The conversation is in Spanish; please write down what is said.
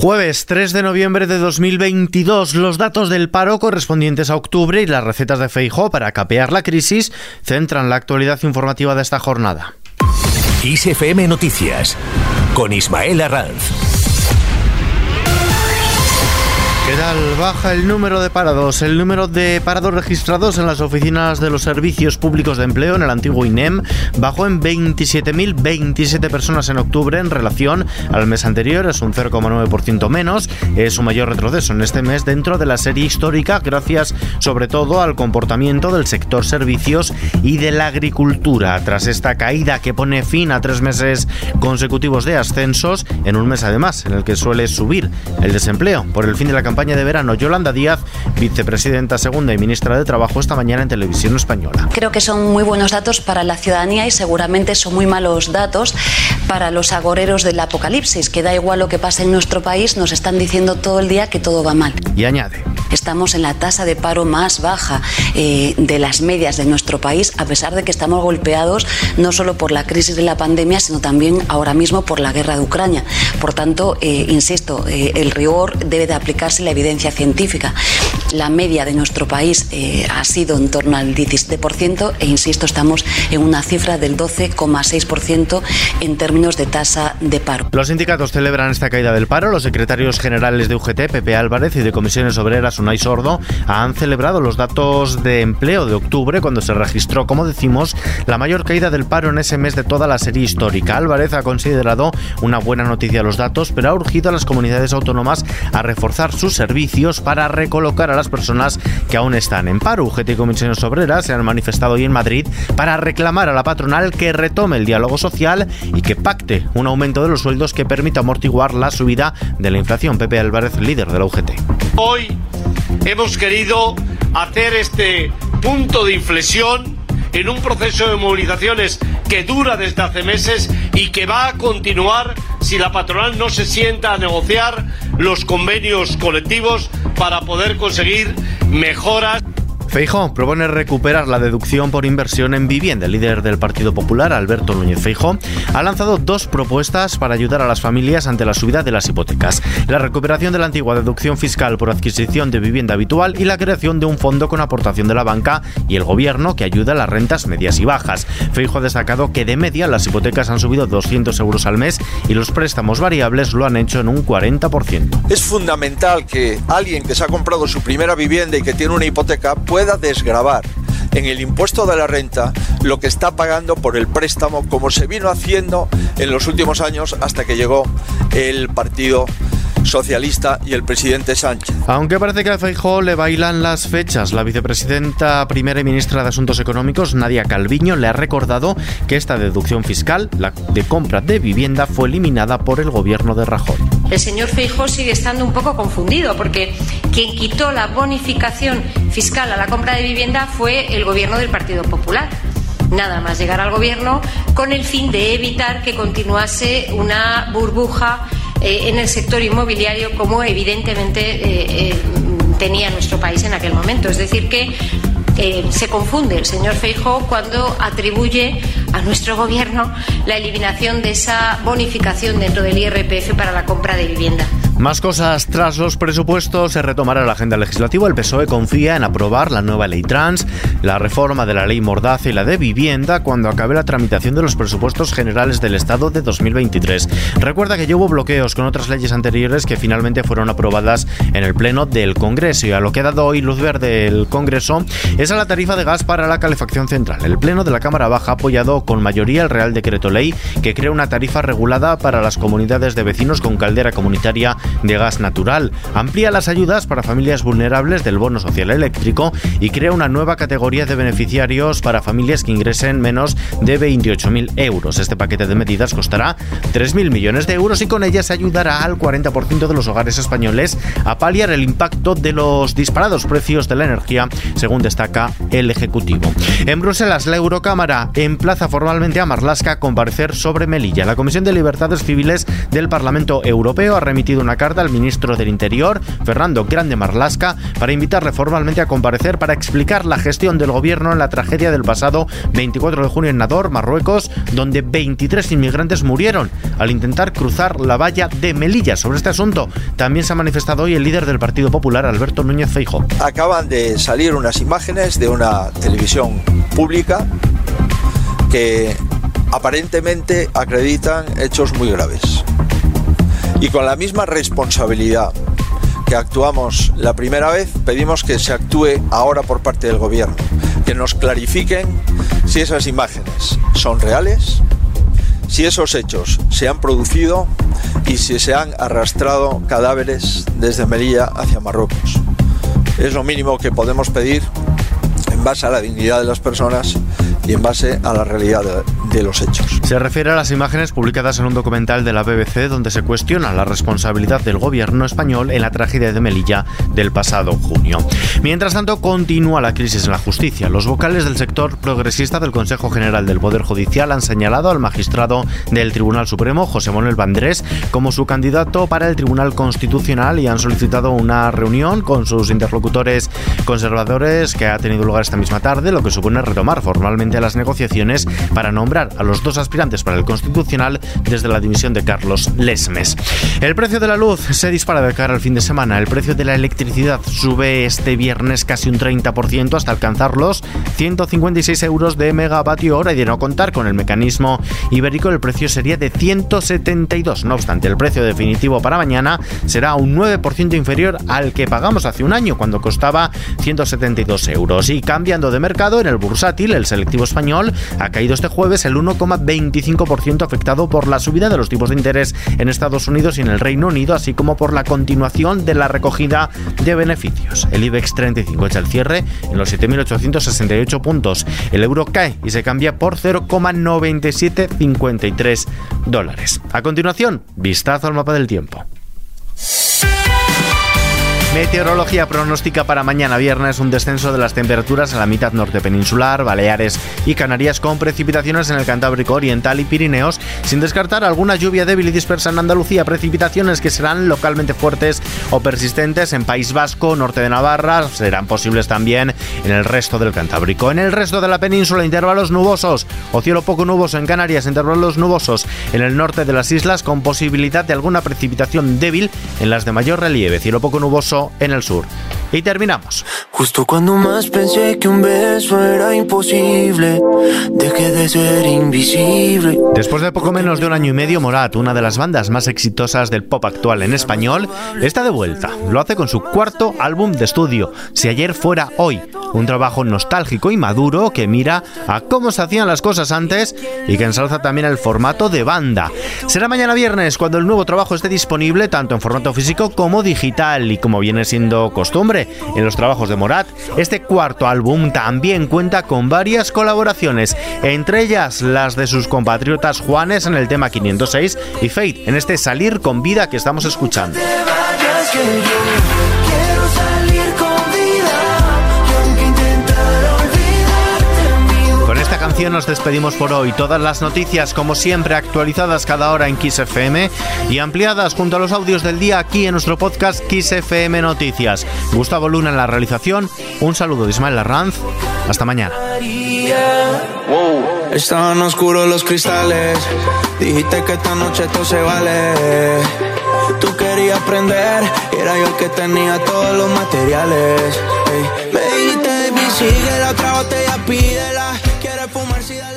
Jueves 3 de noviembre de 2022, los datos del paro correspondientes a octubre y las recetas de Feijóo para capear la crisis centran la actualidad informativa de esta jornada. ISFM Noticias con Ismael Arranz. ¿Qué? Baja el número de parados. El número de parados registrados en las oficinas de los servicios públicos de empleo en el antiguo INEM bajó en 27.027 personas en octubre en relación al mes anterior. Es un 0,9% menos. Es un mayor retroceso en este mes dentro de la serie histórica, gracias sobre todo al comportamiento del sector servicios y de la agricultura. Tras esta caída que pone fin a tres meses consecutivos de ascensos, en un mes además en el que suele subir el desempleo por el fin de la campaña de verano. Yolanda Díaz, vicepresidenta segunda y ministra de Trabajo, esta mañana en Televisión Española. Creo que son muy buenos datos para la ciudadanía y seguramente son muy malos datos para los agoreros del apocalipsis, que da igual lo que pase en nuestro país, nos están diciendo todo el día que todo va mal. Y añade. Estamos en la tasa de paro más baja eh, de las medias de nuestro país, a pesar de que estamos golpeados no solo por la crisis de la pandemia, sino también ahora mismo por la guerra de Ucrania. Por tanto, eh, insisto, eh, el rigor debe de aplicarse la evidencia científica. La media de nuestro país ha sido en torno al 17% e, insisto, estamos en una cifra del 12,6% en términos de tasa de paro. Los sindicatos celebran esta caída del paro. Los secretarios generales de UGT, Pepe Álvarez, y de Comisiones Obreras, Unai Sordo, han celebrado los datos de empleo de octubre cuando se registró, como decimos, la mayor caída del paro en ese mes de toda la serie histórica. Álvarez ha considerado una buena noticia los datos, pero ha urgido a las comunidades autónomas a reforzar sus servicios para recolocar a las personas que aún están en paro. UGT y Comisiones Obreras se han manifestado hoy en Madrid para reclamar a la patronal que retome el diálogo social y que un aumento de los sueldos que permita amortiguar la subida de la inflación. Pepe Álvarez, líder de la UGT. Hoy hemos querido hacer este punto de inflexión en un proceso de movilizaciones que dura desde hace meses y que va a continuar si la patronal no se sienta a negociar los convenios colectivos para poder conseguir mejoras. Feijó propone recuperar la deducción por inversión en vivienda. El líder del Partido Popular, Alberto Núñez Feijó, ha lanzado dos propuestas para ayudar a las familias ante la subida de las hipotecas. La recuperación de la antigua deducción fiscal por adquisición de vivienda habitual y la creación de un fondo con aportación de la banca y el gobierno que ayuda a las rentas medias y bajas. Feijó ha destacado que de media las hipotecas han subido 200 euros al mes y los préstamos variables lo han hecho en un 40%. Es fundamental que alguien que se ha comprado su primera vivienda y que tiene una hipoteca pueda desgravar en el impuesto de la renta lo que está pagando por el préstamo como se vino haciendo en los últimos años hasta que llegó el Partido Socialista y el presidente Sánchez. Aunque parece que a Feijóo le bailan las fechas, la vicepresidenta primera y ministra de Asuntos Económicos, Nadia Calviño, le ha recordado que esta deducción fiscal, la de compra de vivienda, fue eliminada por el gobierno de Rajoy. El señor Feijóo sigue estando un poco confundido porque quien quitó la bonificación fiscal a la compra de vivienda fue el gobierno del Partido Popular nada más llegar al gobierno con el fin de evitar que continuase una burbuja eh, en el sector inmobiliario como evidentemente eh, eh, tenía nuestro país en aquel momento. Es decir, que se confunde el señor Feijóo cuando atribuye a nuestro gobierno la eliminación de esa bonificación dentro del IRPF para la compra de vivienda. Más cosas. Tras los presupuestos se retomará la agenda legislativa. El PSOE confía en aprobar la nueva ley trans, la reforma de la ley Mordaza y la de vivienda cuando acabe la tramitación de los presupuestos generales del Estado de 2023. Recuerda que ya hubo bloqueos con otras leyes anteriores que finalmente fueron aprobadas en el Pleno del Congreso y a lo que ha dado hoy luz verde el Congreso es a la tarifa de gas para la calefacción central. El Pleno de la Cámara Baja ha apoyado con mayoría el Real Decreto Ley que crea una tarifa regulada para las comunidades de vecinos con caldera comunitaria de gas natural, amplía las ayudas para familias vulnerables del bono social eléctrico y crea una nueva categoría de beneficiarios para familias que ingresen menos de 28.000 euros. Este paquete de medidas costará 3.000 millones de euros y con ellas ayudará al 40% de los hogares españoles a paliar el impacto de los disparados precios de la energía, según destaca el Ejecutivo. En Bruselas, la Eurocámara emplaza formalmente a Marlaska a comparecer sobre Melilla. La Comisión de Libertades Civiles del Parlamento Europeo ha remitido una carta al ministro del Interior, Fernando Grande Marlasca, para invitarle formalmente a comparecer para explicar la gestión del gobierno en la tragedia del pasado 24 de junio en Nador, Marruecos, donde 23 inmigrantes murieron al intentar cruzar la valla de Melilla. Sobre este asunto también se ha manifestado hoy el líder del Partido Popular, Alberto Núñez Feijo. Acaban de salir unas imágenes de una televisión pública que aparentemente acreditan hechos muy graves. Y con la misma responsabilidad que actuamos la primera vez, pedimos que se actúe ahora por parte del gobierno, que nos clarifiquen si esas imágenes son reales, si esos hechos se han producido y si se han arrastrado cadáveres desde Melilla hacia Marruecos. Es lo mínimo que podemos pedir en base a la dignidad de las personas y en base a la realidad de, los hechos. Se refiere a las imágenes publicadas en un documental de la BBC donde se cuestiona la responsabilidad del gobierno español en la tragedia de Melilla del pasado junio. Mientras tanto, continúa la crisis en la justicia. Los vocales del sector progresista del Consejo General del Poder Judicial han señalado al magistrado del Tribunal Supremo, José Manuel Vandrés, como su candidato para el Tribunal Constitucional y han solicitado una reunión con sus interlocutores conservadores que ha tenido lugar esta misma tarde, lo que supone retomar formalmente las negociaciones para nombrar a los dos aspirantes para el Constitucional desde la dimisión de Carlos Lesmes. El precio de la luz se dispara de cara al fin de semana. El precio de la electricidad sube este viernes casi un 30% hasta alcanzar los 156 euros de megavatio hora y de no contar con el mecanismo ibérico el precio sería de 172. No obstante, el precio definitivo para mañana será un 9% inferior al que pagamos hace un año cuando costaba 172 euros. Y cambiando de mercado, en el bursátil, el selectivo español ha caído este jueves el 1,25% afectado por la subida de los tipos de interés en Estados Unidos y en el Reino Unido, así como por la continuación de la recogida de beneficios. El IBEX 35 echa el cierre en los 7.868 puntos. El euro cae y se cambia por 0,9753 dólares. A continuación, vistazo al mapa del tiempo. Meteorología pronostica para mañana viernes un descenso de las temperaturas a la mitad norte peninsular, Baleares y Canarias con precipitaciones en el Cantábrico Oriental y Pirineos, sin descartar alguna lluvia débil y dispersa en Andalucía, precipitaciones que serán localmente fuertes o persistentes en País Vasco, norte de Navarra, serán posibles también en el resto del Cantábrico. En el resto de la península, intervalos nubosos o cielo poco nuboso en Canarias, intervalos nubosos en el norte de las islas con posibilidad de alguna precipitación débil en las de mayor relieve, cielo poco nuboso en el sur. Y terminamos. Justo cuando más pensé que un beso era imposible, dejé de ser invisible. Después de poco menos de un año y medio, Morat, una de las bandas más exitosas del pop actual en español, está de vuelta. Lo hace con su cuarto álbum de estudio, Si ayer fuera hoy, un trabajo nostálgico y maduro que mira a cómo se hacían las cosas antes y que ensalza también el formato de banda. Será mañana viernes cuando el nuevo trabajo esté disponible tanto en formato físico como digital y como viene siendo costumbre en los trabajos de Morat. Este cuarto álbum también cuenta con varias colaboraciones, entre ellas las de sus compatriotas Juanes en el tema 506 y Fate en este Salir con Vida que estamos escuchando. Nos despedimos por hoy. Todas las noticias, como siempre, actualizadas cada hora en Kiss FM y ampliadas junto a los audios del día aquí en nuestro podcast Kiss FM Noticias. Gustavo Luna en la realización. Un saludo de Ismael Larranz. Hasta mañana. Estaban oscuros los cristales. Dijiste que esta noche todo se vale. Tú querías aprender, era yo el que tenía todos los materiales. Me dijiste, sigue la otra botella, pídela. Fumar si dale